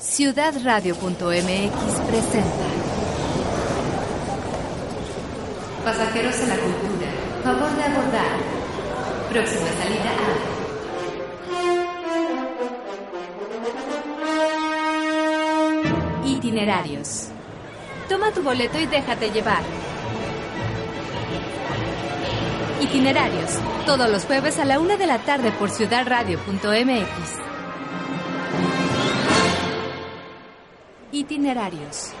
Ciudadradio.mx presenta Pasajeros a la cultura. Favor de abordar. Próxima salida a. Itinerarios. Toma tu boleto y déjate llevar. Itinerarios. Todos los jueves a la una de la tarde por ciudadradio.mx. Itinerarios.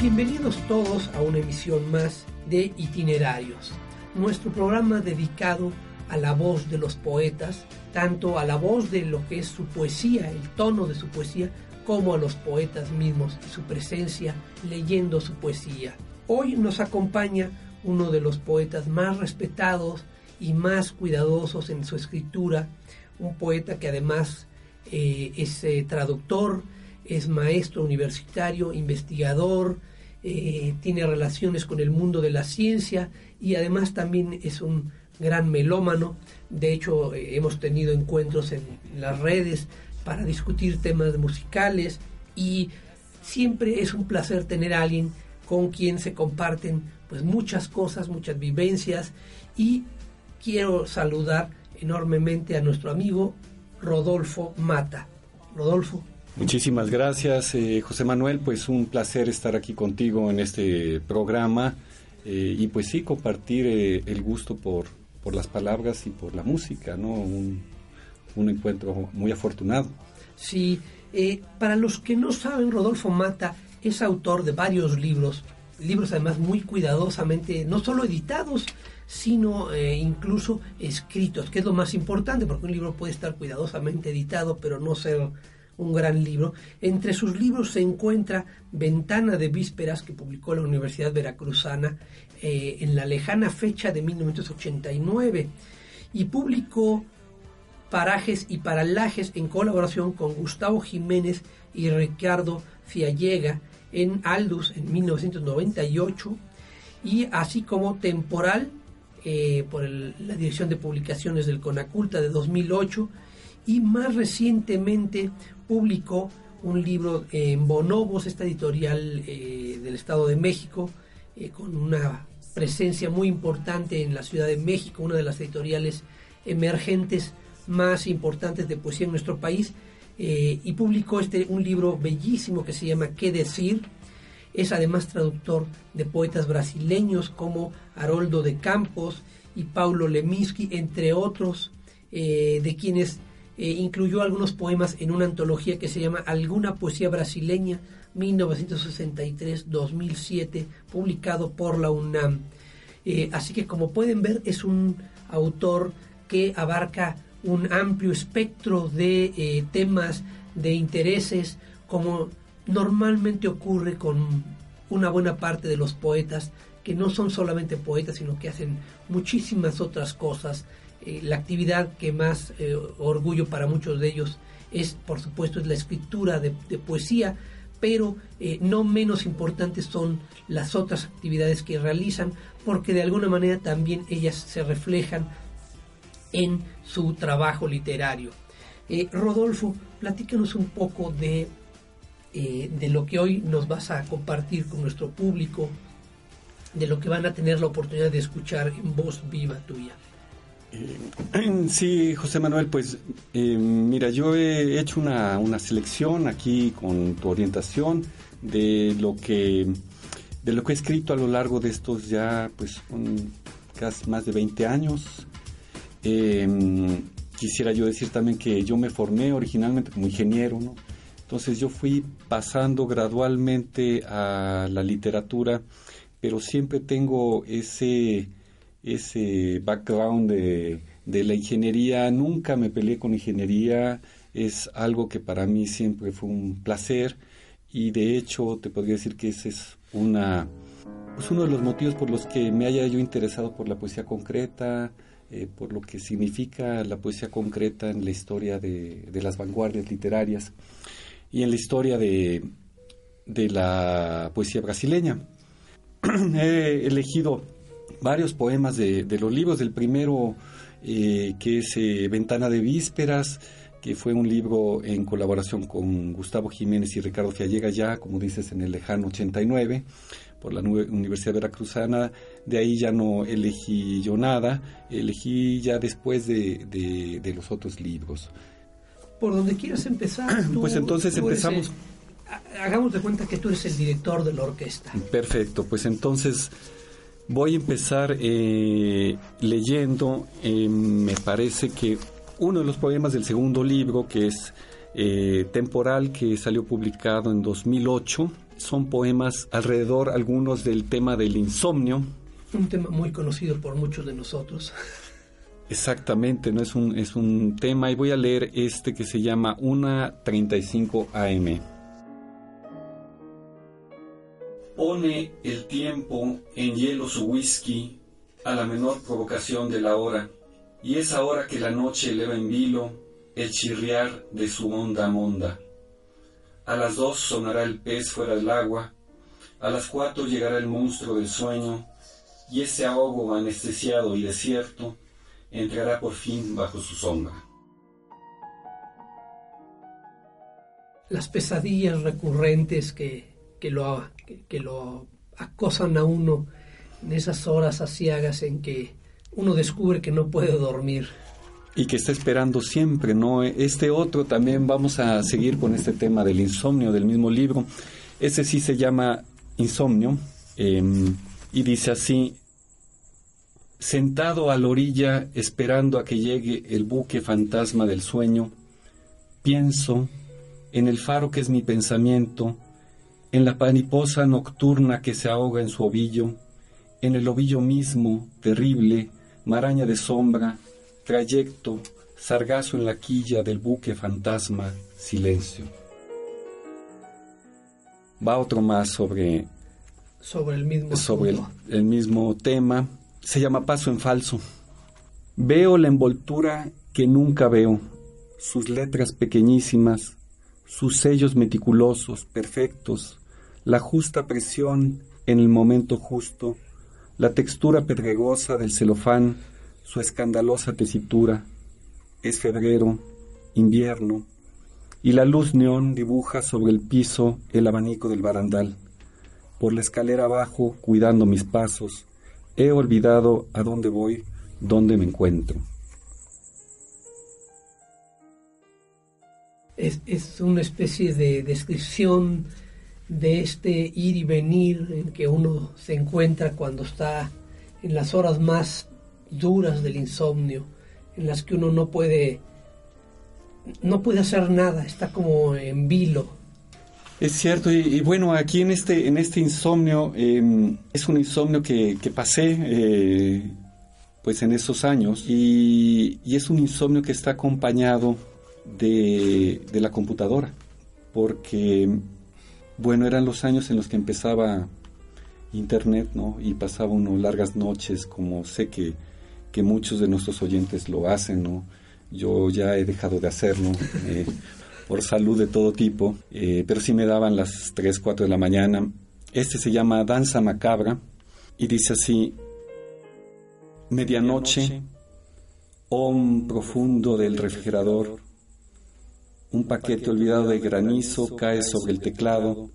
Bienvenidos todos a una emisión más de Itinerarios, nuestro programa dedicado a la voz de los poetas, tanto a la voz de lo que es su poesía, el tono de su poesía, como a los poetas mismos y su presencia leyendo su poesía. Hoy nos acompaña uno de los poetas más respetados y más cuidadosos en su escritura, un poeta que además eh, es eh, traductor, es maestro universitario, investigador, eh, tiene relaciones con el mundo de la ciencia y además también es un gran melómano. De hecho, hemos tenido encuentros en las redes para discutir temas musicales y siempre es un placer tener a alguien con quien se comparten pues muchas cosas, muchas vivencias y quiero saludar enormemente a nuestro amigo Rodolfo Mata. Rodolfo. Muchísimas gracias, eh, José Manuel. Pues un placer estar aquí contigo en este programa eh, y pues sí, compartir eh, el gusto por, por las palabras y por la música, ¿no? Un, un encuentro muy afortunado. Sí, para los que no saben, Rodolfo Mata es autor de varios libros, libros además muy cuidadosamente, no solo editados, sino incluso escritos, que es lo más importante, porque un libro puede estar cuidadosamente editado, pero no ser un gran libro. Entre sus libros se encuentra Ventana de Vísperas, que publicó la Universidad Veracruzana eh, en la lejana fecha de 1989, y publicó Parajes y Paralajes en colaboración con Gustavo Jiménez y Ricardo Fiallega en Aldus en 1998, y así como Temporal, eh, por la Dirección de Publicaciones del Conaculta de 2008, y más recientemente publicó un libro en Bonobos, esta editorial eh, del Estado de México, eh, con una presencia muy importante en la Ciudad de México, una de las editoriales emergentes más importantes de poesía en nuestro país, eh, y publicó este, un libro bellísimo que se llama ¿Qué decir? Es además traductor de poetas brasileños como Haroldo de Campos y Paulo Leminski, entre otros, de quienes eh, incluyó algunos poemas en una antología que se llama Alguna Poesía Brasileña 1963-2007, publicado por la UNAM. Eh, así que como pueden ver es un autor que abarca un amplio espectro de eh, temas, de intereses, como normalmente ocurre con una buena parte de los poetas, que no son solamente poetas, sino que hacen muchísimas otras cosas eh, la actividad que más eh, orgullo para muchos de ellos es, por supuesto, es la escritura de, poesía, pero eh, no menos importantes son las otras actividades que realizan, porque de alguna manera también ellas se reflejan en su trabajo literario. Rodolfo, platícanos un poco de, de lo que hoy nos vas a compartir con nuestro público, de lo que van a tener la oportunidad de escuchar en voz viva tuya. Eh, sí, José Manuel, pues eh, mira, yo he hecho una, una, selección aquí con tu orientación de lo que de lo que he escrito a lo largo de estos ya pues casi más de 20 años. Quisiera yo decir también que yo me formé originalmente como ingeniero, ¿no? Entonces yo fui pasando gradualmente a la literatura, pero siempre tengo ese ese background de, de la ingeniería. Nunca me peleé con ingeniería, es algo que para mí siempre fue un placer y de hecho te podría decir que ese es una, pues uno de los motivos por los que me haya yo interesado por la poesía concreta, eh, por lo que significa la poesía concreta en la historia de, de las vanguardias literarias y en la historia de, de la poesía brasileña. He elegido varios poemas de, de los libros, del primero eh, que es eh, Ventana de Vísperas, que fue un libro en colaboración con Gustavo Jiménez y Ricardo Fiallega ya, como dices, en el lejano 89, por la Universidad Veracruzana. De ahí ya no elegí yo nada, elegí ya después de, de, los otros libros. Por donde quieras empezar. pues entonces empezamos. hagamos de cuenta que tú eres el director de la orquesta. Perfecto, pues entonces Voy a empezar eh, leyendo, eh, me parece que uno de los poemas del segundo libro, que es eh, Temporal, que salió publicado en 2008, son poemas alrededor, algunos del tema del insomnio. Un tema muy conocido por muchos de nosotros. Exactamente, no es un, es un tema y voy a leer este que se llama Una 35 AM. Pone el tiempo en hielo su whisky a la menor provocación de la hora, y es ahora que la noche eleva en vilo el chirriar de su onda monda. A las dos sonará el pez fuera del agua, a las cuatro llegará el monstruo del sueño, y ese ahogo anestesiado y desierto entrará por fin bajo su sombra. Las pesadillas recurrentes que, que lo que, lo acosan a uno en esas horas asiagas en que uno descubre que no puede dormir. Y que está esperando siempre, ¿no? Este otro también vamos a seguir con este tema del insomnio del mismo libro. Ese sí se llama Insomnio em, y dice así, sentado a la orilla esperando a que llegue el buque fantasma del sueño, pienso en el faro que es mi pensamiento, en la paniposa nocturna que se ahoga en su ovillo, en el ovillo mismo, terrible, maraña de sombra, trayecto, sargazo en la quilla del buque fantasma, silencio. Va otro más sobre sobre el mismo sobre el, mismo tema. Se llama Paso en falso. Veo la envoltura que nunca veo, sus letras pequeñísimas, sus sellos meticulosos, perfectos, la justa presión en el momento justo, la textura pedregosa del celofán, su escandalosa tesitura. Es febrero, invierno, y la luz neón dibuja sobre el piso el abanico del barandal. Por la escalera abajo, cuidando mis pasos, he olvidado a dónde voy, dónde me encuentro. Es, es una especie de descripción de este ir y venir en que uno se encuentra cuando está en las horas más duras del insomnio, en las que uno no puede no puede hacer nada, está como en vilo. Es cierto, y, bueno, aquí en este, en este insomnio, em, es un insomnio que, pasé eh, pues en esos años, y, y, es un insomnio que está acompañado de, de la computadora, porque bueno, eran los años en los que empezaba Internet, ¿no? Y pasaba uno largas noches, como sé que, que muchos de nuestros oyentes lo hacen, ¿no? Yo ya he dejado de hacerlo eh, por salud de todo tipo, eh, pero sí me daban las 3, 4 de la mañana. Este se llama Danza Macabra y dice así, medianoche, om profundo del refrigerador, un paquete olvidado de granizo cae sobre el teclado.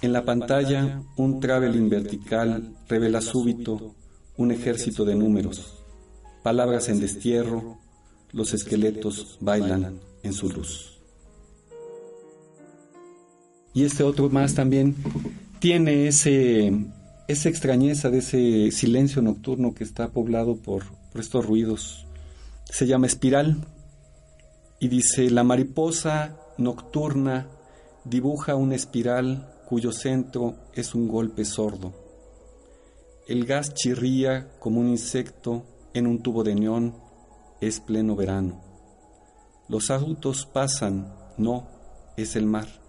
En la pantalla, un traveling vertical revela súbito un ejército de números. Palabras en destierro, los esqueletos bailan en su luz. Y este otro más también tiene ese, esa extrañeza de ese silencio nocturno que está poblado por, por estos ruidos. Se llama espiral y dice, la mariposa nocturna dibuja una espiral cuyo centro es un golpe sordo. El gas chirría como un insecto en un tubo de neón, es pleno verano. Los autos pasan, no, es el mar.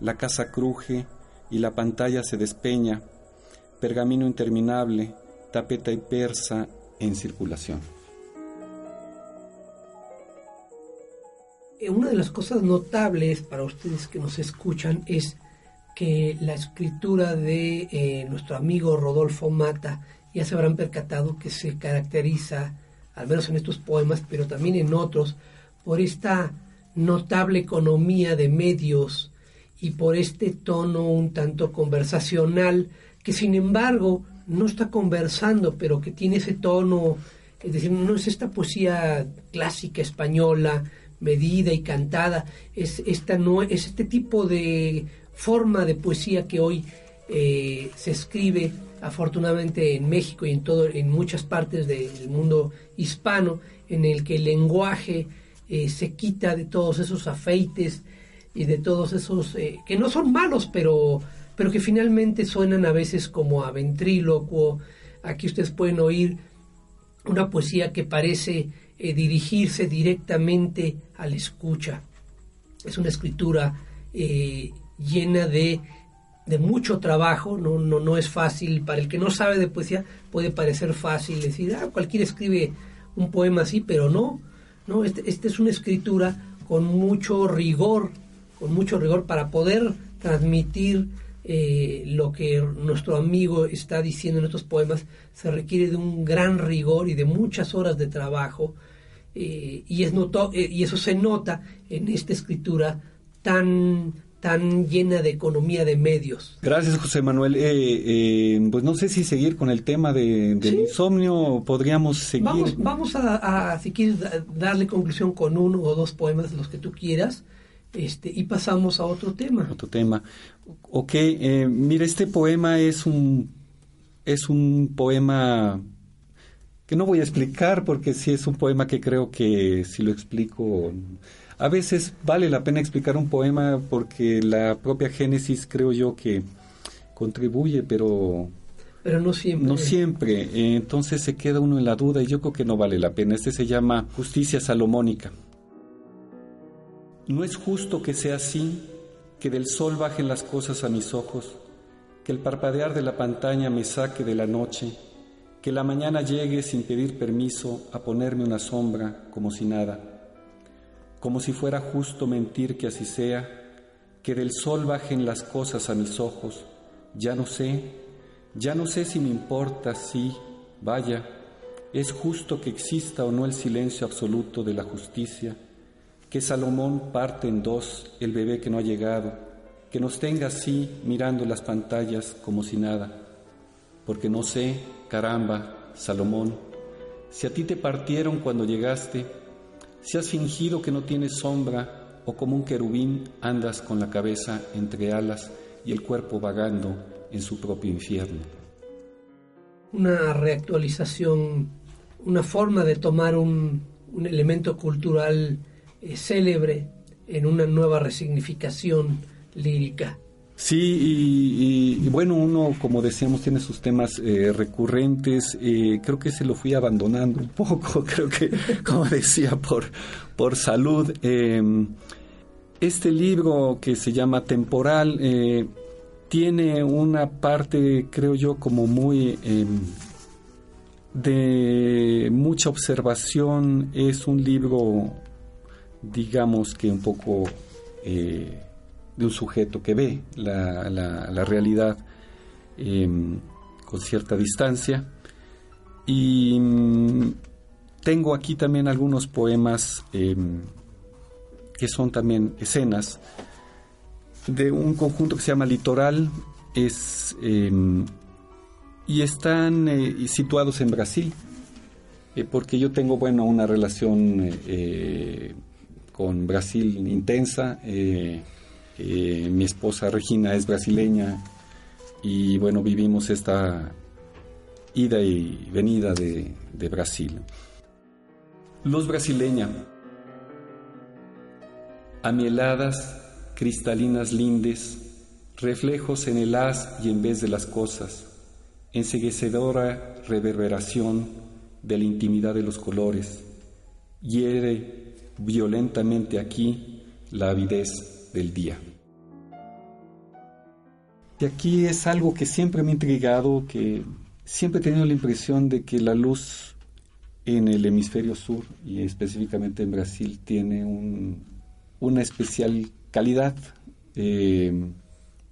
La casa cruje y la pantalla se despeña, pergamino interminable, tapeta y persa en circulación. Eh, una de las cosas notables para ustedes que nos escuchan es que la escritura de eh, nuestro amigo Rodolfo Mata ya se habrán percatado que se caracteriza, al menos en estos poemas, pero también en otros, por esta notable economía de medios y por este tono un tanto conversacional que sin embargo no está conversando, pero que tiene ese tono, es decir, no es esta poesía clásica española, medida y cantada, es, esta no, es este tipo de forma de poesía que hoy eh, se escribe afortunadamente en México y en todo en muchas partes del mundo hispano en el que el lenguaje eh, se quita de todos esos afeites y de todos esos eh, que no son malos pero pero que finalmente suenan a veces como a ventrílocuo. Aquí ustedes pueden oír una poesía que parece eh, dirigirse directamente al escucha. Es una escritura llena de de mucho trabajo, no, no, no es fácil, para el que no sabe de poesía puede parecer fácil decir, ah, cualquiera escribe un poema así, pero no, no, este, este es una escritura con mucho rigor, con mucho rigor para poder transmitir eh, lo que nuestro amigo está diciendo en estos poemas, se requiere de un gran rigor y de muchas horas de trabajo, eh, y, es noto, eh, y eso se nota en esta escritura tan tan llena de economía de medios. Gracias, José Manuel. Eh, eh, pues no sé si seguir con el tema de, del insomnio, podríamos seguir. Vamos, vamos a, si quieres, darle conclusión con uno o dos poemas, los que tú quieras, este, y pasamos a otro tema. Otro tema. Ok, eh, mira, este poema es un, es un poema que no voy a explicar porque sí es un poema que creo que si lo explico a veces vale la pena explicar un poema porque la propia génesis creo yo que contribuye, pero pero no siempre. No siempre. Entonces se queda uno en la duda y yo creo que no vale la pena. Este se llama justicia salomónica. No es justo que sea así, que del sol bajen las cosas a mis ojos, que el parpadear de la pantalla me saque de la noche, que la mañana llegue sin pedir permiso a ponerme una sombra como si nada como si fuera justo mentir que así sea, que del sol bajen las cosas a mis ojos. Ya no sé, ya no sé si me importa, sí, vaya, es justo que exista o no el silencio absoluto de la justicia, que Salomón parte en dos el bebé que no ha llegado, que nos tenga así mirando las pantallas como si nada, porque no sé, caramba, Salomón, si a ti te partieron cuando llegaste, si has fingido que no tienes sombra o como un querubín andas con la cabeza entre alas y el cuerpo vagando en su propio infierno. Una reactualización, una forma de tomar un, elemento cultural eh, célebre en una nueva resignificación lírica. Sí, y, bueno, uno, como decíamos, tiene sus temas eh, recurrentes. Eh, creo que se lo fui abandonando un poco, creo que, como decía, por, por salud. Em, este libro que se llama Temporal tiene una parte, creo yo, como muy em, de mucha observación. Es un libro, digamos que un poco de un sujeto que ve la, la, realidad em, con cierta distancia. Y mm, tengo aquí también algunos poemas em, que son también escenas de un conjunto que se llama Litoral. Es, em, y están eh, situados en Brasil, eh, porque yo tengo bueno, una relación eh, con Brasil intensa. Eh, mi esposa Regina es brasileña y bueno, vivimos esta ida y venida de, de Brasil. Luz brasileña, amieladas, cristalinas lindes, reflejos en el haz y en vez de las cosas, enseguecedora reverberación de la intimidad de los colores, hiere violentamente aquí la avidez del día. Y aquí es algo que siempre me ha intrigado, que siempre he tenido la impresión de que la luz en el hemisferio sur y específicamente en Brasil tiene una especial calidad. Eh,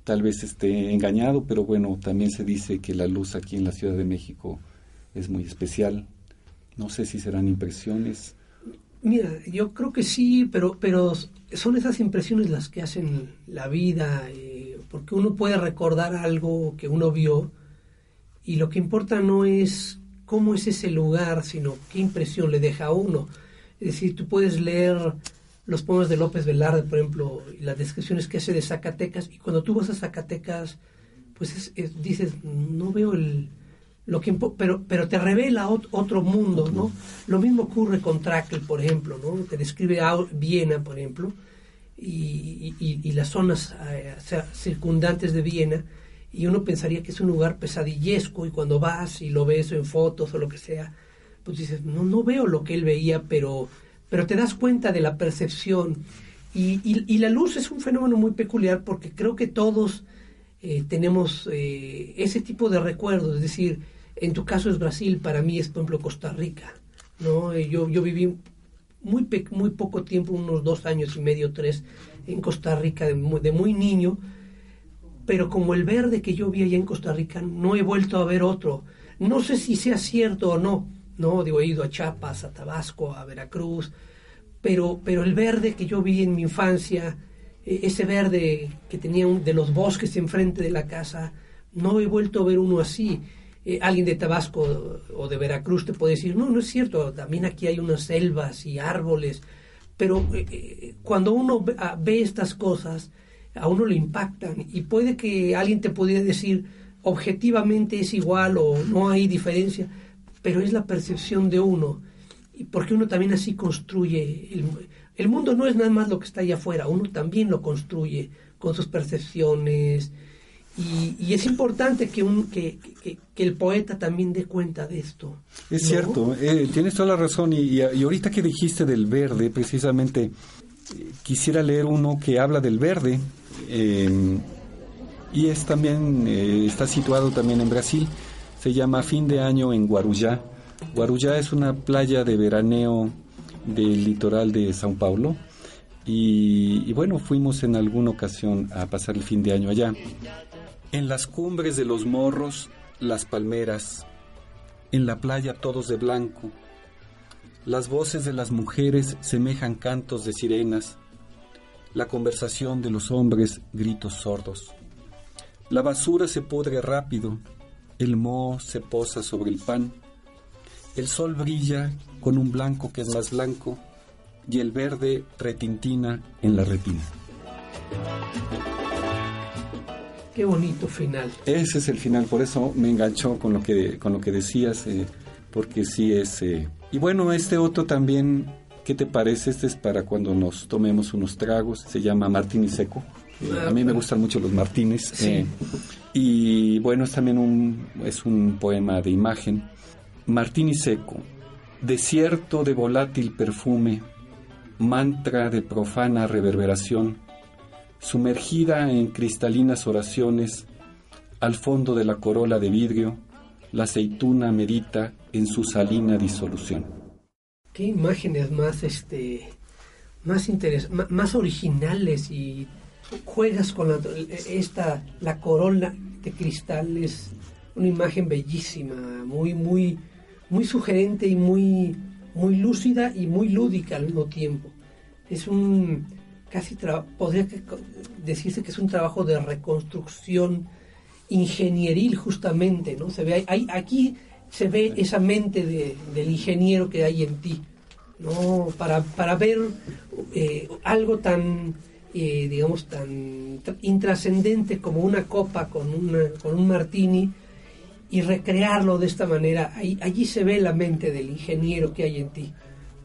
tal vez esté engañado, pero bueno, también se dice que la luz aquí en la Ciudad de México es muy especial. No sé si serán impresiones. Mira, yo creo que sí, pero, pero son esas impresiones las que hacen la vida, eh, porque uno puede recordar algo que uno vio y lo que importa no es cómo es ese lugar, sino qué impresión le deja a uno. Es decir, tú puedes leer los poemas de López Velarde, por ejemplo, y las descripciones que hace de Zacatecas, y cuando tú vas a Zacatecas, pues dices, no veo el, lo que pero pero te revela otro mundo no lo mismo ocurre con Trakl por ejemplo no te describe Viena por ejemplo y, y, las zonas eh, circundantes de Viena y uno pensaría que es un lugar pesadillesco y cuando vas y lo ves en fotos o lo que sea pues dices no no veo lo que él veía pero pero te das cuenta de la percepción. Y, y la luz es un fenómeno muy peculiar porque creo que todos eh, tenemos eh, ese tipo de recuerdos es decir en tu caso es Brasil, para mí es, por ejemplo, Costa Rica. ¿no? Eh, yo, yo viví muy, muy poco tiempo, unos dos años y medio, tres, en Costa Rica de muy, niño, pero como el verde que yo vi allá en Costa Rica, no he vuelto a ver otro. No sé si sea cierto o no, ¿no? Digo, he ido a Chiapas, a Tabasco, a Veracruz, pero, pero el verde que yo vi en mi infancia, e, ese verde que tenía de los bosques enfrente de la casa, no he vuelto a ver uno así. Eh, alguien de Tabasco o de Veracruz te puede decir, no, no es cierto, también aquí hay unas selvas y árboles, pero eh, eh, cuando uno ah, ve, estas cosas, a uno le impactan y puede que alguien te pudiera decir, objetivamente es igual o no hay diferencia, pero es la percepción de uno, y porque uno también así construye, el, el mundo no es nada más lo que está allá afuera, uno también lo construye con sus percepciones, y, es importante que, un, que, el poeta también dé cuenta de esto. Es cierto, eh, tienes toda la razón. Y, ahorita que dijiste del verde, precisamente eh, quisiera leer uno que habla del verde. Eh, y es también, está situado también en Brasil. Se llama Fin de Año en Guarujá. Guarujá es una playa de veraneo del litoral de São Paulo. y, bueno, fuimos en alguna ocasión a pasar el fin de año allá. En las cumbres de los morros, las palmeras, en la playa todos de blanco. Las voces de las mujeres semejan cantos de sirenas, la conversación de los hombres gritos sordos. La basura se pudre rápido, el moho se posa sobre el pan, el sol brilla con un blanco que es más blanco y el verde retintina en la retina. Qué bonito final. Ese es el final, por eso me enganchó con lo que, con lo que decías, eh, porque sí es... Eh, y bueno, este otro también, ¿qué te parece? Este es para cuando nos tomemos unos tragos, se llama Martini Seco. a mí me gustan mucho los martines. Eh, y bueno, es también un, es un poema de imagen. Martini Seco, desierto de volátil perfume, mantra de profana reverberación, sumergida en cristalinas oraciones, al fondo de la corola de vidrio, la aceituna medita en su salina disolución. Qué imágenes más este más más originales y juegas con la, esta la corola de cristal es una imagen bellísima, muy muy muy sugerente y muy muy lúcida y muy lúdica al mismo tiempo. Es un casi podría decirse que es un trabajo de reconstrucción ingenieril justamente, ¿no? Se ve hay, aquí se ve esa mente de, del ingeniero que hay en ti, ¿no? Para, para ver eh, algo tan, eh, digamos, tan intrascendente como una copa con, una, con un martini y recrearlo de esta manera, allí se ve la mente del ingeniero que hay en ti.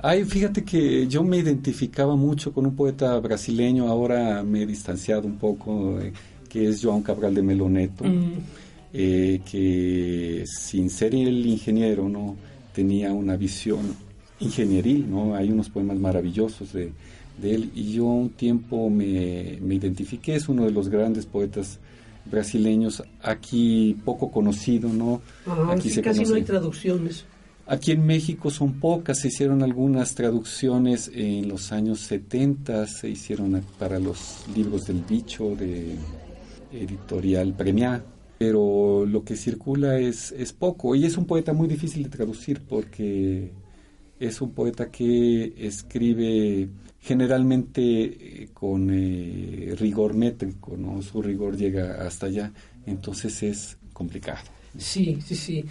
Ay, fíjate que yo me identificaba mucho con un poeta brasileño, ahora me he distanciado un poco, eh, que es João Cabral de Meloneto. Mm. eh, que sin ser el ingeniero, ¿no? Tenía una visión ingenieril, ¿no? Hay unos poemas maravillosos de, él y yo un tiempo me, me identifiqué, es uno de los grandes poetas brasileños, aquí poco conocido, ¿no? aquí se casi no hay traducciones. Aquí en México son pocas, se hicieron algunas traducciones en los años 70, se hicieron para los libros del bicho de editorial Premia, pero lo que circula es, es poco y es un poeta muy difícil de traducir porque es un poeta que escribe generalmente eh, con eh, rigor métrico, ¿no? Su rigor llega hasta allá, entonces es complicado. Sí, sí, sí.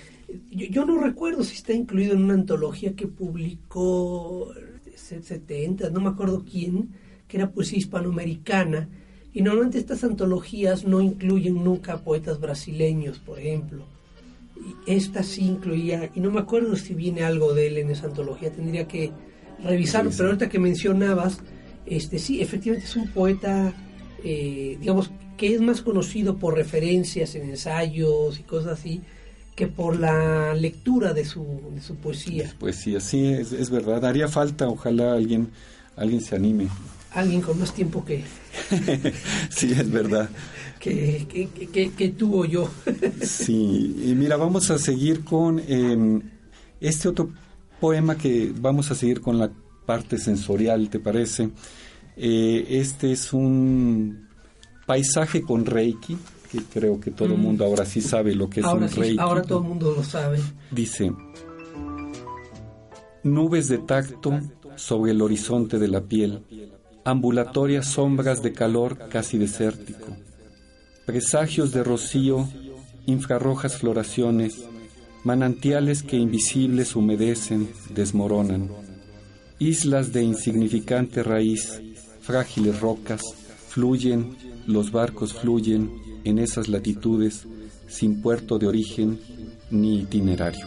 Yo, no recuerdo si está incluido en una antología que publicó 70, no me acuerdo quién, que era poesía hispanoamericana, y normalmente estas antologías no incluyen nunca poetas brasileños, por ejemplo. Y esta sí incluía, y no me acuerdo si viene algo de él en esa antología, tendría que revisarlo, pero ahorita que mencionabas, este sí, efectivamente es un poeta, eh, digamos, que es más conocido por referencias en ensayos y cosas así, que por la lectura de su, de su poesía. Poesía, sí, es, es, verdad. Haría falta, ojalá alguien, alguien se anime. Alguien con más tiempo que... sí, es verdad. que, que, que, tuvo yo. sí, y mira, vamos a seguir con em, este otro poema que vamos a seguir con la parte sensorial, ¿te parece? Eh, este es un paisaje con Reiki, que creo que todo el mm. mundo ahora sí sabe lo que es un Reiki. Ahora todo el mundo lo sabe. Dice, nubes de tacto sobre el horizonte de la piel, ambulatorias sombras de calor casi desértico, presagios de rocío, infrarrojas floraciones, manantiales que invisibles humedecen, desmoronan, islas de insignificante raíz, frágiles rocas, fluyen, los barcos fluyen en esas latitudes sin puerto de origen ni itinerario.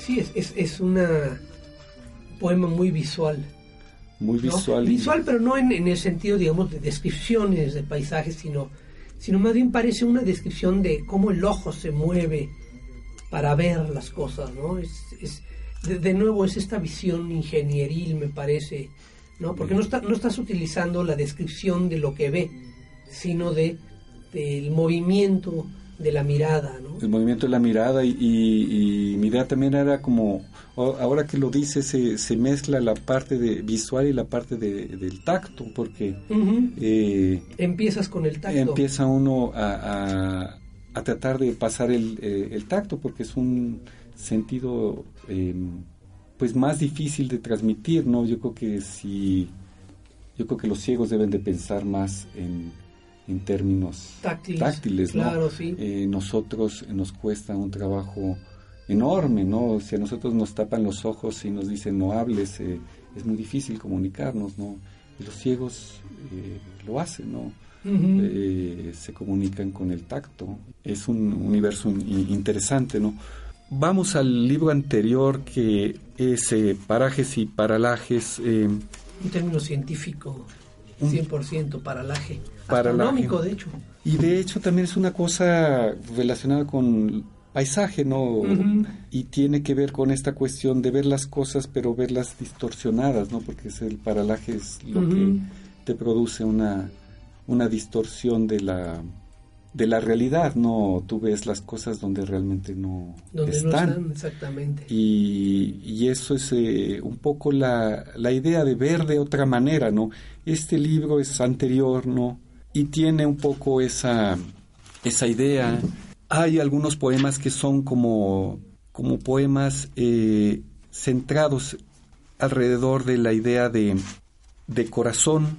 Sí, es, es, es una poema muy visual. Muy visual. Visual, pero no en, en, el sentido, digamos, de descripciones de paisajes, sino sino más bien parece una descripción de cómo el ojo se mueve para ver las cosas, ¿no? Es, de, nuevo es esta visión ingenieril, me parece, ¿no? Porque no, está, no estás utilizando la descripción de lo que ve, sino de del movimiento de la mirada, ¿no? El movimiento de la mirada y, y, mi idea también era como, ahora que lo dice, se, se mezcla la parte de visual y la parte de, del tacto, porque... Eh, Empiezas con el tacto. Empieza uno a, a, tratar de pasar el, eh, el, tacto, porque es un sentido em, pues más difícil de transmitir, ¿no? Yo creo que si... Yo creo que los ciegos deben de pensar más en en términos táctiles, claro, eh, nosotros nos cuesta un trabajo enorme, ¿no? Si a nosotros nos tapan los ojos y nos dicen no hables, eh, es muy difícil comunicarnos, ¿no? Y los ciegos eh, lo hacen, ¿no? se comunican con el tacto. Es un universo interesante, ¿no? Vamos al libro anterior que es Parajes y Paralajes. un término científico, 100% paralaje. Astronómico, de hecho. Y de hecho también es una cosa relacionada con paisaje, ¿no? Y tiene que ver con esta cuestión de ver las cosas, pero verlas distorsionadas, ¿no? Porque es el paralaje es lo que te produce una, una distorsión de la de la realidad, no, tú ves las cosas donde realmente no, están. exactamente. Y, y eso es eh, un poco la, la idea de ver de otra manera, ¿no? Este libro es anterior, ¿no? y tiene un poco esa, esa idea. Hay algunos poemas que son como, como poemas eh, centrados alrededor de la idea de, de, corazón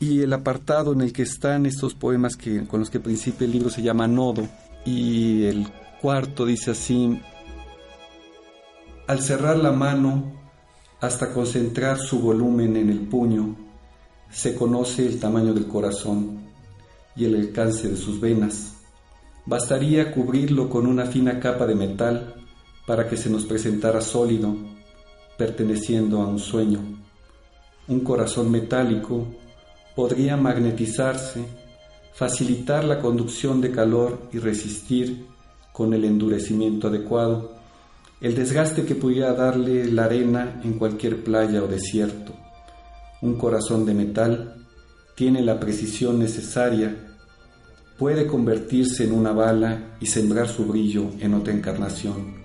y el apartado en el que están estos poemas que, con los que principia el libro se llama Nodo y el cuarto dice así, al cerrar la mano hasta concentrar su volumen en el puño, se conoce el tamaño del corazón y el alcance de sus venas. Bastaría cubrirlo con una fina capa de metal para que se nos presentara sólido, perteneciendo a un sueño. Un corazón metálico podría magnetizarse, facilitar la conducción de calor y resistir con el endurecimiento adecuado el desgaste que pudiera darle la arena en cualquier playa o desierto. Un corazón de metal tiene la precisión necesaria, puede convertirse en una bala y sembrar su brillo en otra encarnación,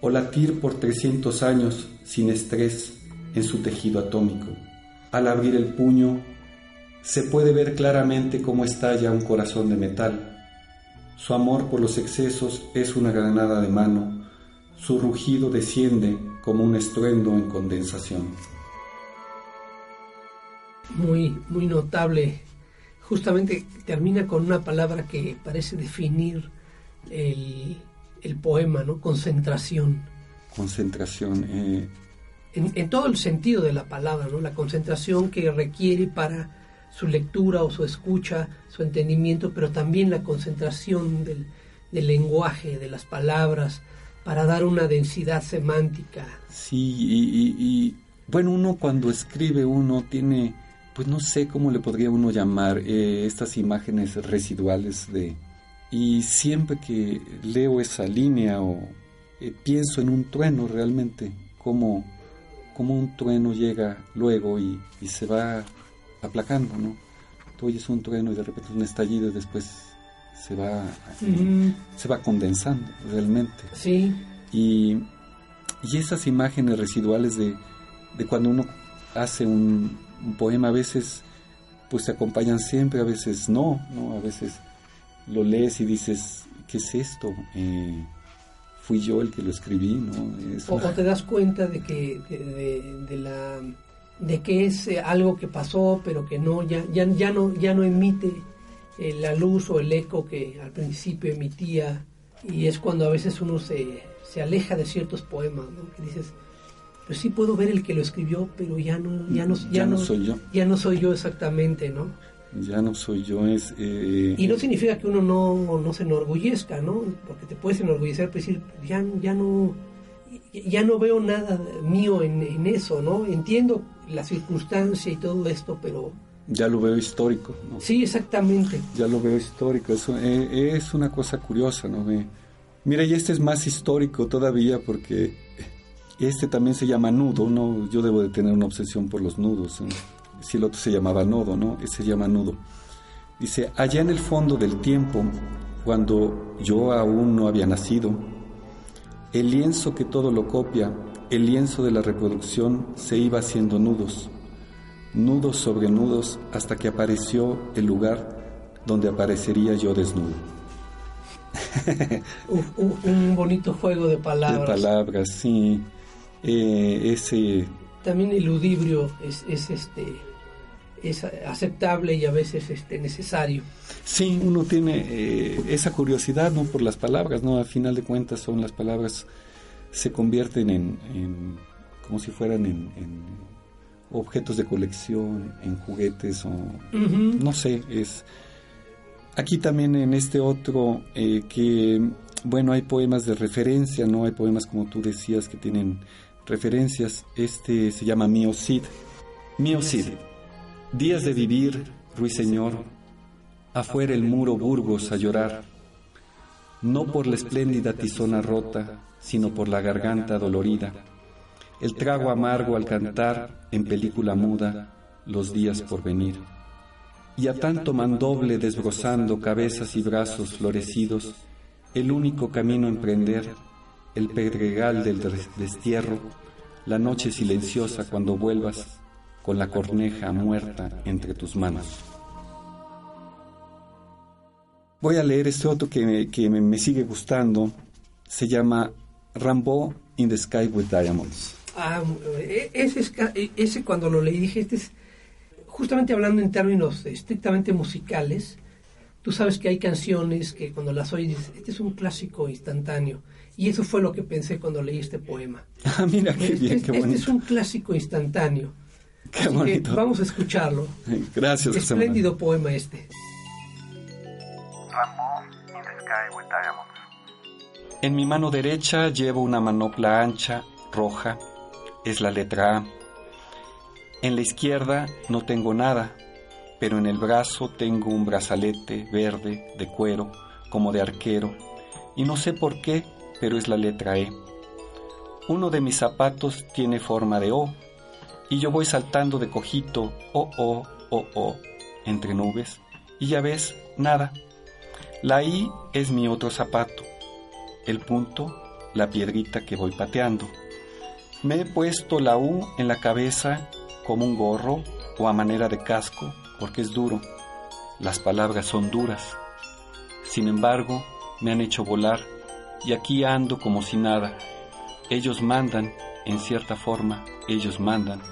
o latir por 300 años sin estrés en su tejido atómico. Al abrir el puño, se puede ver claramente cómo estalla un corazón de metal. Su amor por los excesos es una granada de mano su rugido desciende como un estruendo en condensación. Muy, muy notable. Justamente termina con una palabra que parece definir el, poema, ¿no? Concentración. Concentración. Eh. En, en, todo el sentido de la palabra, ¿no? La concentración que requiere para su lectura o su escucha, su entendimiento, pero también la concentración del, del lenguaje, de las palabras, para dar una densidad semántica. Sí, y, bueno, uno cuando escribe uno tiene, pues no sé cómo le podría uno llamar, eh, estas imágenes residuales de... Y siempre que leo esa línea o eh, pienso en un trueno realmente, como, como un trueno llega luego y, y se va aplacando, ¿no? Tú oyes un trueno y de repente un estallido y después se va, se va condensando realmente. Sí. Y, y esas imágenes residuales de, de cuando uno hace un, poema a veces pues se acompañan siempre, a veces no, ¿no? A veces lo lees y dices, ¿qué es esto? Eh, fui yo el que lo escribí, ¿no? o, te das cuenta de que de, de, la de que es eh, algo que pasó pero que no ya ya, ya no ya no emite eh, la luz o el eco que al principio emitía y es cuando a veces uno se, se aleja de ciertos poemas, ¿no? que dices, pues sí puedo ver el que lo escribió, pero ya no, ya no, ya, no, soy yo. Ya no soy yo exactamente, ¿no? Ya no soy yo, es... Eh, y no significa que uno no, no se enorgullezca, ¿no? Porque te puedes enorgullecer, pero decir, ya, ya no ya no veo nada mío en, en, eso, ¿no? Entiendo la circunstancia y todo esto, pero ya lo veo histórico. ¿no? Sí, exactamente. Ya lo veo histórico. Es, eh, es una cosa curiosa, ¿no? mira, y este es más histórico todavía porque este también se llama nudo, ¿no? Yo debo de tener una obsesión por los nudos. Si el otro se llamaba nodo, ¿no? Este se llama nudo. Dice, allá en el fondo del tiempo, cuando yo aún no había nacido, el lienzo que todo lo copia, el lienzo de la reproducción, se iba haciendo nudos nudos sobre nudos, hasta que apareció el lugar donde aparecería yo desnudo. un, bonito juego de palabras. De palabras, sí. Eh, ese... También el ludibrio es, este es aceptable y a veces este necesario. Sí, uno tiene eh, esa curiosidad no por las palabras, no. Al final de cuentas son las palabras se convierten en, como si fueran en objetos de colección, en juguetes o no sé, es aquí también en este otro eh, que bueno, hay poemas de referencia, no hay poemas como tú decías que tienen referencias. Este se llama Mío Cid. Mío Cid. Días de vivir, ruiseñor, afuera el muro Burgos a llorar, no por la espléndida tizona rota, sino por la garganta dolorida el trago amargo al cantar en película muda los días por venir. Y a tanto mandoble desbrozando cabezas y brazos florecidos, el único camino a emprender, el pedregal del destierro, la noche silenciosa cuando vuelvas con la corneja muerta entre tus manos. Voy a leer este otro que, que me, sigue gustando. Se llama Rambo in the Sky with Diamonds. Ah, e, ese, e, ese cuando lo leí dije, este es, justamente hablando en términos estrictamente musicales, tú sabes que hay canciones que cuando las oyes, este es un clásico instantáneo. Y eso fue lo que pensé cuando leí este poema. Ah, mira, qué este, bien, qué bonito. Este es un clásico instantáneo. Qué bonito. vamos a escucharlo. Gracias, Espléndido poema este. En mi mano derecha llevo una manopla ancha, roja, es la letra A. En la izquierda no tengo nada, pero en el brazo tengo un brazalete verde de cuero, como de arquero, y no sé por qué, pero es la letra E. Uno de mis zapatos tiene forma de O, y yo voy saltando de cojito, O, O, O, O, entre nubes, y ya ves, nada. La I es mi otro zapato, el punto, la piedrita que voy pateando. Me he puesto la U en la cabeza como un gorro o a manera de casco porque es duro. Las palabras son duras. Sin embargo, me han hecho volar y aquí ando como si nada. Ellos mandan, en cierta forma, ellos mandan.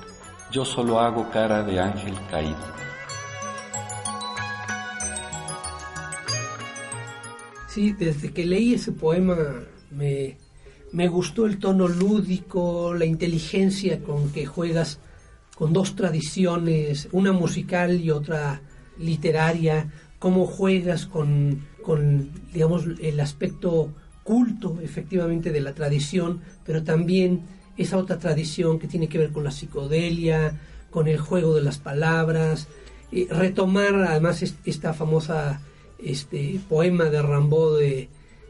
Yo solo hago cara de ángel caído. Sí, desde que leí ese poema me, me gustó el tono lúdico, la inteligencia con que juegas con dos tradiciones, una musical y otra literaria, cómo juegas con, con, digamos, el aspecto culto efectivamente de la tradición, pero también esa otra tradición que tiene que ver con la psicodelia, con el juego de las palabras, retomar además esta famosa este poema de Rambaud de,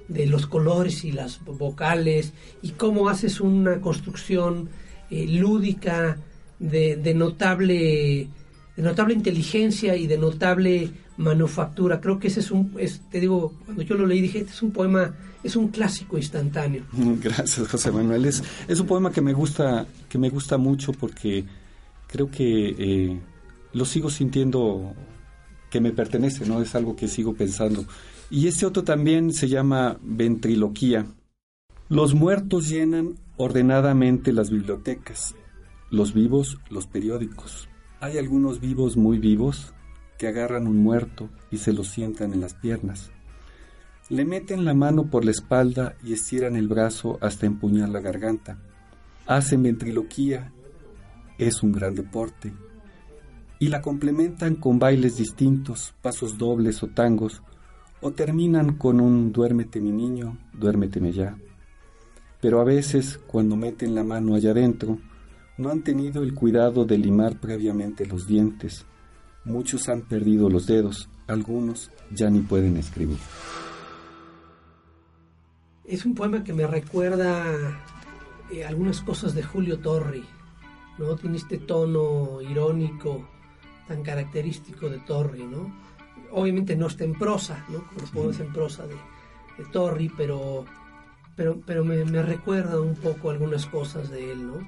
de los colores y las vocales y cómo haces una construcción eh, lúdica de, notable de notable inteligencia y de notable manufactura. Creo que ese es un, te digo, cuando yo lo leí dije, este es un poema, es un clásico instantáneo. Gracias, José Manuel. Es, es un poema que me gusta, que me gusta mucho porque creo que eh, lo sigo sintiendo que me pertenece, ¿no? Es algo que sigo pensando. Y este otro también se llama ventriloquía. Los muertos llenan ordenadamente las bibliotecas los vivos, los periódicos. Hay algunos vivos muy vivos que agarran un muerto y se lo sientan en las piernas. Le meten la mano por la espalda y estiran el brazo hasta empuñar la garganta. Hacen ventriloquía, es un gran deporte. Y la complementan con bailes distintos, pasos dobles o tangos, o terminan con un duérmete mi niño, duérmeteme ya. Pero a veces, cuando meten la mano allá adentro, no han tenido el cuidado de limar previamente los dientes. Muchos han perdido los dedos, algunos ya ni pueden escribir. Es un poema que me recuerda eh, algunas cosas de Julio Torri, ¿no? Tiene este tono irónico tan característico de Torri, ¿no? Obviamente no está en prosa, ¿no? Como los poemas en prosa de, Torri, pero, pero, pero me, me recuerda un poco algunas cosas de él, ¿no?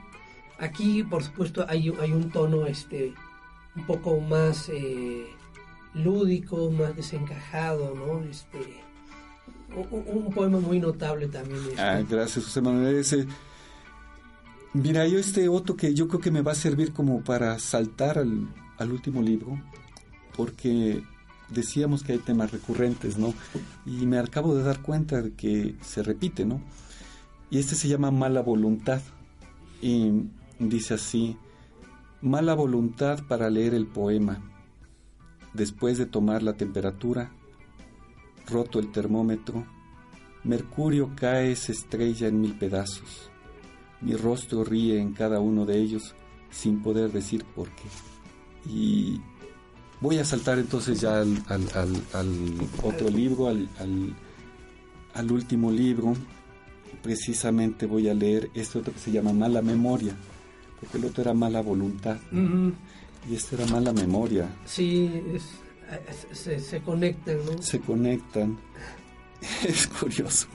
Aquí, por supuesto, hay, hay un tono este, un poco más eh, lúdico, más desencajado, ¿no? Este, un, poema muy notable también. Este. Ah, gracias, José Manuel. Mira, yo este otro que yo creo que me va a servir como para saltar al, al último libro, porque decíamos que hay temas recurrentes, ¿no? Y me acabo de dar cuenta de que se repite, ¿no? Y este se llama Mala Voluntad. Y Dice así, mala voluntad para leer el poema. Después de tomar la temperatura, roto el termómetro, Mercurio cae se estrella en mil pedazos. Mi rostro ríe en cada uno de ellos sin poder decir por qué. Y voy a saltar entonces ya al, otro libro, al, al último libro. Precisamente voy a leer este otro que se llama Mala Memoria porque el otro era mala voluntad y este era mala memoria. Sí, se, conectan, ¿no? Se conectan. Es curioso.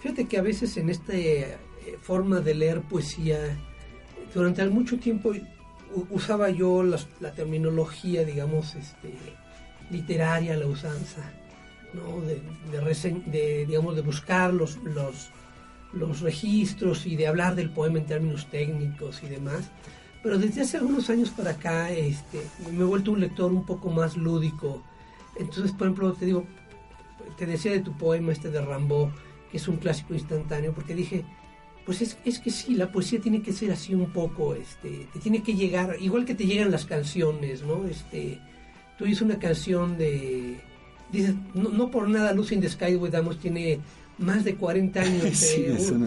Fíjate que a veces en esta eh, forma de leer poesía, durante mucho tiempo usaba yo la, terminología, digamos, este, literaria, la usanza, ¿no? De, de, digamos, de buscar los, los los registros y de hablar del poema en términos técnicos y demás. Pero desde hace algunos años para acá este, me he vuelto un lector un poco más lúdico. Entonces, por ejemplo, te digo, te decía de tu poema este de Rambo, que es un clásico instantáneo, porque dije, pues es, es, que sí, la poesía tiene que ser así un poco, este, te tiene que llegar, igual que te llegan las canciones, ¿no? Este, tú dices una canción de, dices, no, no por nada Lucy in the Sky tiene más de 40 años.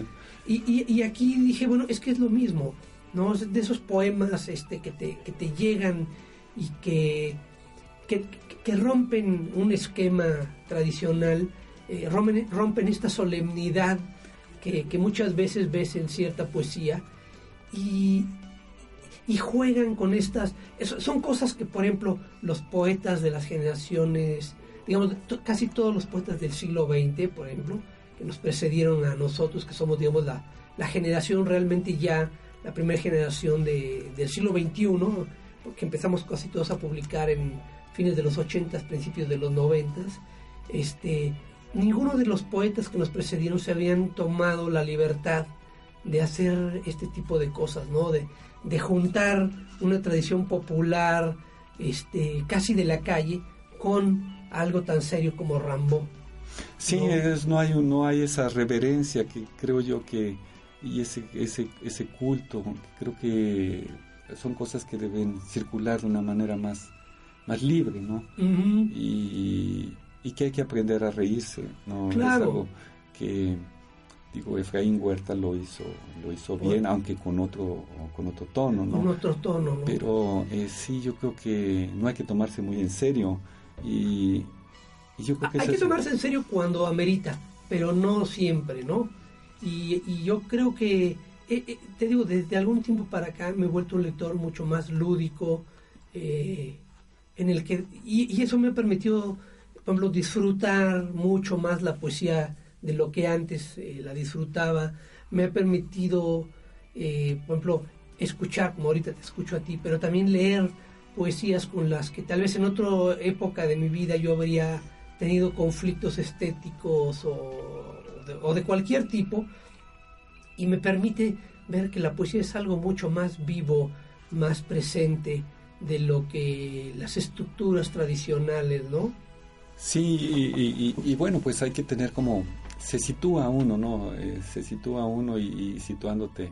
y, aquí dije, bueno, es que es lo mismo, ¿no? De esos poemas este, que, te, que te llegan y que que, que rompen un esquema tradicional, eh, rompen, rompen, esta solemnidad que, que, muchas veces ves en cierta poesía y, y juegan con estas... son cosas que, por ejemplo, los poetas de las generaciones, digamos, casi todos los poetas del siglo XX, por ejemplo, nos precedieron a nosotros, que somos, digamos, la, la generación realmente ya, la primera generación de, del siglo XXI, porque empezamos casi todos a publicar en fines de los 80, principios de los 90, este, ninguno de los poetas que nos precedieron se habían tomado la libertad de hacer este tipo de cosas, ¿no? De, de juntar una tradición popular, este, casi de la calle, con algo tan serio como Rambo. Sí, ¿no? Es, no hay no hay esa reverencia que creo yo que y ese ese ese culto creo que son cosas que deben circular de una manera más más libre, ¿no? Uh -huh. y, y, que hay que aprender a reírse, ¿no? Claro. Es algo que digo Efraín Huerta lo hizo lo hizo bien, aunque con otro con otro tono, ¿no? Con otro tono, ¿no? Pero eh, sí, yo creo que no hay que tomarse muy en serio y, y yo creo que hay que tomarse en serio cuando amerita, pero no siempre, ¿no? Y, y yo creo que eh, eh, te digo desde algún tiempo para acá me he vuelto un lector mucho más lúdico eh, en el que y, y, eso me ha permitido por ejemplo disfrutar mucho más la poesía de lo que antes eh, la disfrutaba me ha permitido eh, por ejemplo escuchar como ahorita te escucho a ti pero también leer poesías con las que tal vez en otra época de mi vida yo habría tenido conflictos estéticos o de, o de cualquier tipo y me permite ver que la poesía es algo mucho más vivo, más presente de lo que las estructuras tradicionales, ¿no? Sí, y, y, bueno, pues hay que tener como, se sitúa uno, ¿no? Eh, se sitúa uno y, situándote,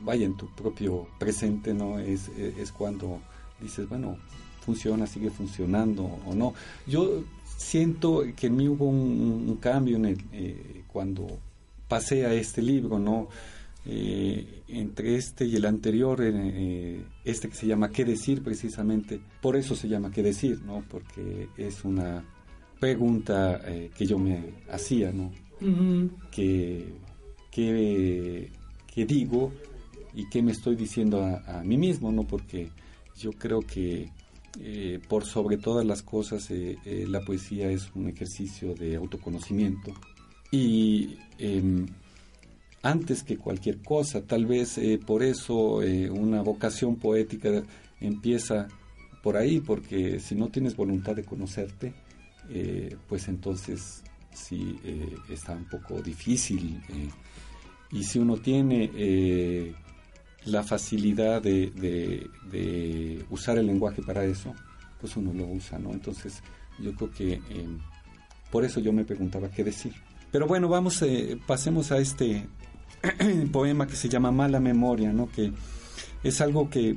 vaya en tu propio presente, ¿no? Es, es cuando dices, bueno, funciona, sigue funcionando o no. Yo siento que en mí hubo un, un cambio en el, eh, cuando pasé a este libro, ¿no? Eh, entre este y el anterior, eh, este que se llama ¿Qué decir? precisamente, por eso se llama ¿Qué decir? ¿no? Porque es una pregunta eh, que yo me hacía, ¿no? Uh -huh. ¿Qué, qué, qué digo y qué me estoy diciendo a, a, mí mismo, ¿no? Porque yo creo que eh, por sobre todas las cosas eh, eh, la poesía es un ejercicio de autoconocimiento y eh, antes que cualquier cosa, tal vez eh, por eso eh, una vocación poética empieza por ahí, porque si no tienes voluntad de conocerte, pues entonces sí está un poco difícil. y si uno tiene la facilidad de, usar el lenguaje para eso, pues uno lo usa, ¿no? Entonces yo creo que por eso yo me preguntaba qué decir. Pero bueno, vamos, eh, pasemos a este poema que se llama Mala Memoria, ¿no? Que es algo que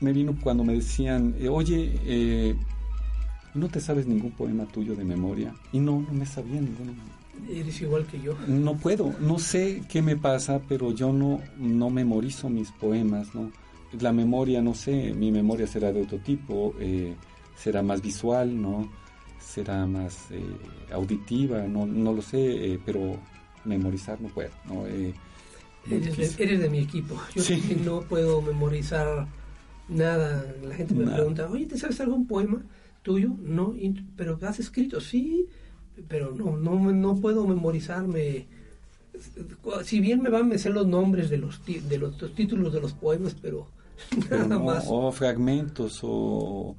me vino cuando me decían, eh, oye, eh, ¿no te sabes ningún poema tuyo de memoria? Y no, no me sabía ninguno. Eres igual que yo. No puedo, no sé qué me pasa, pero yo no, no memorizo mis poemas, ¿no? La memoria, no sé, mi memoria será de otro tipo, eh, será más visual, ¿no? Será más eh, auditiva, no, no lo sé, eh, pero memorizar no puedo. ¿no? Eh, eres, de, eres, de, mi equipo. Yo sí. no puedo memorizar nada. La gente me nada. pregunta, oye, ¿te sabes algún poema tuyo? No, pero has escrito, sí, pero no, no, no puedo memorizarme. Si bien me van a ser los nombres de los, de los, los títulos de los poemas, pero, pero nada no, más. O fragmentos o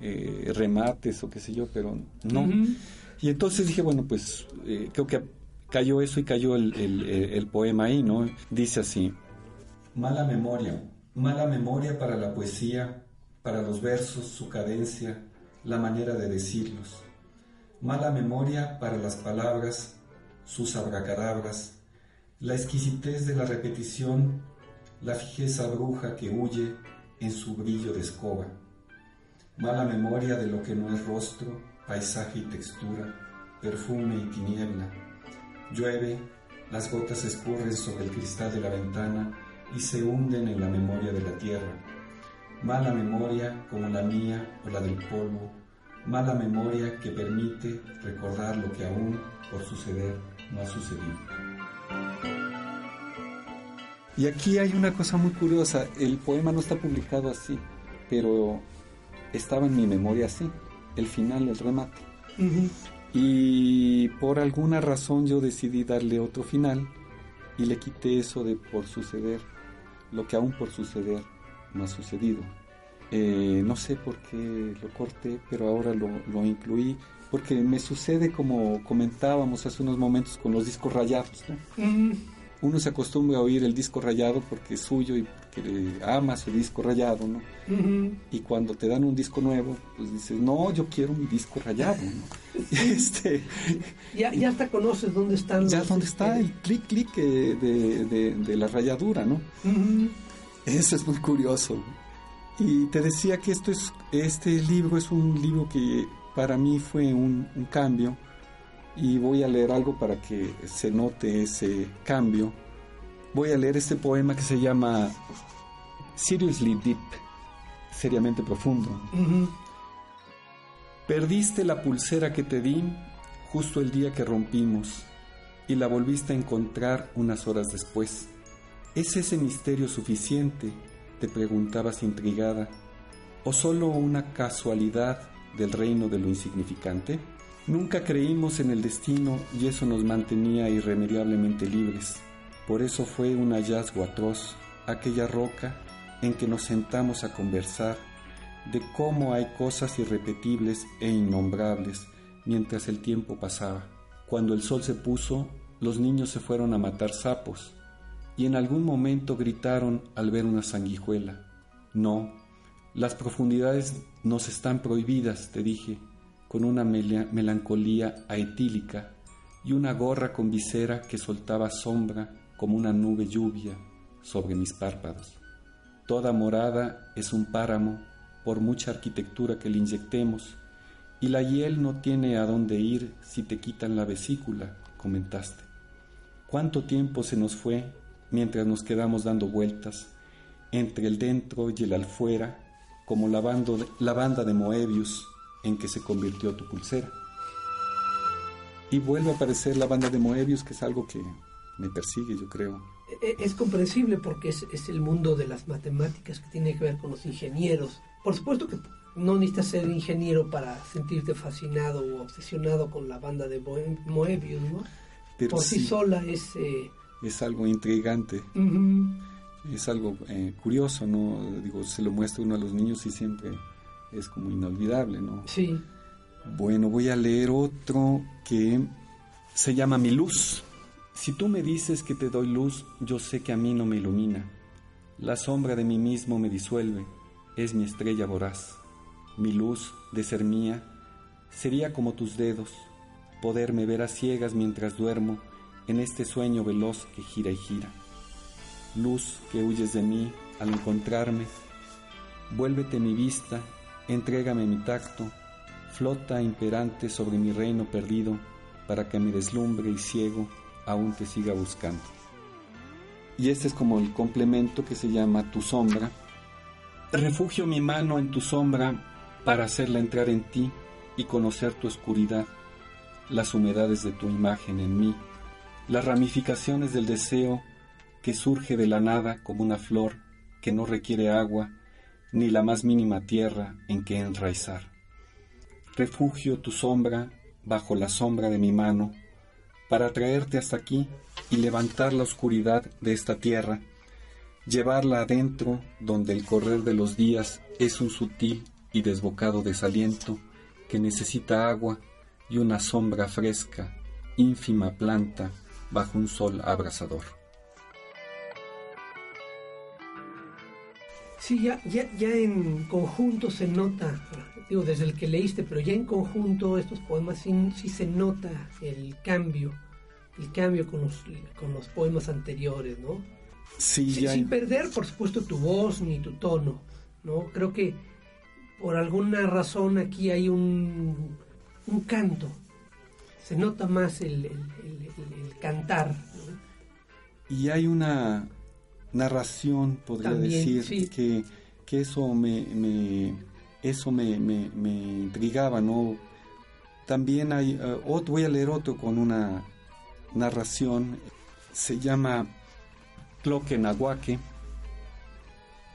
eh, remates o qué sé yo, pero no. Uh -huh. Y entonces dije, bueno, pues eh, creo que cayó eso y cayó el, el, el, poema ahí, ¿no? Dice así, mala memoria, mala memoria para la poesía, para los versos, su cadencia, la manera de decirlos. Mala memoria para las palabras, sus abracadabras, la exquisitez de la repetición, la fijeza bruja que huye en su brillo de escoba. Mala memoria de lo que no es rostro, paisaje y textura, perfume y tiniebla, Llueve, las gotas escurren sobre el cristal de la ventana y se hunden en la memoria de la tierra. mala memoria como la mía o la del polvo, mala memoria que permite recordar lo que aún por suceder no ha sucedido. Y aquí hay una cosa muy curiosa, el poema no está publicado así, pero estaba en mi memoria así, el final, el remate. Y por alguna razón yo decidí darle otro final y le quité eso de por suceder, lo que aún por suceder no ha sucedido. Eh, no sé por qué lo corté, pero ahora lo, lo, incluí, porque me sucede como comentábamos hace unos momentos con los discos rayados. ¿no? Uno se acostumbra a oír el disco rayado porque es suyo y porque ama su disco rayado, ¿no? Y cuando te dan un disco nuevo, pues dices, no, yo quiero mi disco rayado, ¿no? este, ya, ya hasta conoces dónde están Ya dónde está el clic, clic de, de, de, la rayadura, ¿no? Eso es muy curioso. Y te decía que esto es, este libro es un libro que para mí fue un, un cambio y voy a leer algo para que se note ese cambio. Voy a leer este poema que se llama Seriously Deep, seriamente profundo. Perdiste la pulsera que te di justo el día que rompimos y la volviste a encontrar unas horas después. ¿Es ese misterio suficiente? Te preguntabas intrigada, o solo una casualidad del reino de lo insignificante? Nunca creímos en el destino y eso nos mantenía irremediablemente libres. Por eso fue un hallazgo atroz, aquella roca en que nos sentamos a conversar de cómo hay cosas irrepetibles e innombrables mientras el tiempo pasaba. Cuando el sol se puso, los niños se fueron a matar sapos y en algún momento gritaron al ver una sanguijuela. No, las profundidades nos están prohibidas, te dije, con una melancolía aetílica y una gorra con visera que soltaba sombra como una nube lluvia sobre mis párpados. Toda morada es un páramo por mucha arquitectura que le inyectemos, y la hiel no tiene a dónde ir si te quitan la vesícula, comentaste. ¿Cuánto tiempo se nos fue mientras nos quedamos dando vueltas entre el dentro y el alfuera, como la, la banda de Moebius en que se convirtió tu pulsera. Y vuelve a aparecer la banda de Moebius, que es algo que me persigue, yo creo. E, e, es comprensible porque es, es, el mundo de las matemáticas que tiene que ver con los ingenieros. Por supuesto que no necesitas ser ingeniero para sentirte fascinado o obsesionado con la banda de Moebius, ¿no? Pero Por sí, sola es... Eh, es algo intrigante. Es algo eh, curioso, ¿no? Digo, se lo muestra uno a los niños y siempre es como inolvidable, ¿no? Sí. Bueno, voy a leer otro que se llama Mi luz. Si tú me dices que te doy luz, yo sé que a mí no me ilumina. La sombra de mí mismo me disuelve, es mi estrella voraz. Mi luz, de ser mía, sería como tus dedos, poderme ver a ciegas mientras duermo en este sueño veloz que gira y gira. Luz que huyes de mí al encontrarme, vuélvete mi vista Entrégame mi tacto, flota imperante sobre mi reino perdido, para que me deslumbre y ciego aún te siga buscando. Y este es como el complemento que se llama tu sombra. Refugio mi mano en tu sombra para hacerla entrar en ti y conocer tu oscuridad, las humedades de tu imagen en mí, las ramificaciones del deseo que surge de la nada como una flor que no requiere agua ni la más mínima tierra en que enraizar. Refugio tu sombra bajo la sombra de mi mano, para traerte hasta aquí y levantar la oscuridad de esta tierra, llevarla adentro donde el correr de los días es un sutil y desbocado desaliento que necesita agua y una sombra fresca, ínfima planta bajo un sol abrasador. Sí, ya, ya, ya en conjunto se nota, digo, desde el que leíste, pero ya en conjunto estos poemas sí, se nota el cambio, el cambio con los, con los poemas anteriores, ¿no? Sí, Sin perder, por supuesto, tu voz ni tu tono, ¿no? Creo que por alguna razón aquí hay un, un canto, se nota más el, el, cantar. Y hay una, narración, podría decir, que, que eso me, me eso me, me, me, intrigaba, ¿no? También hay, uh, voy a leer otro con una narración, se llama Cloque Nahuaque.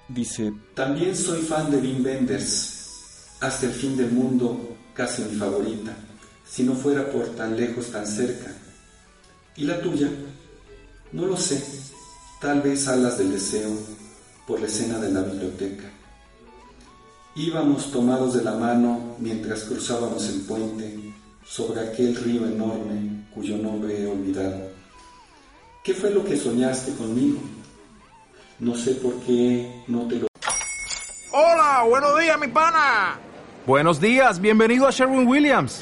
Dice, también soy fan de Wim Wenders, hasta el fin del mundo, casi mi favorita, si no fuera por tan lejos, tan cerca. ¿Y la tuya? No lo sé, tal vez alas del deseo, por la escena de la biblioteca. Íbamos tomados de la mano mientras cruzábamos el puente sobre aquel río enorme cuyo nombre he olvidado. ¿Qué fue lo que soñaste conmigo? No sé por qué no te lo... Hola, buenos días, mi pana. Buenos días, bienvenido a Sherwin Williams.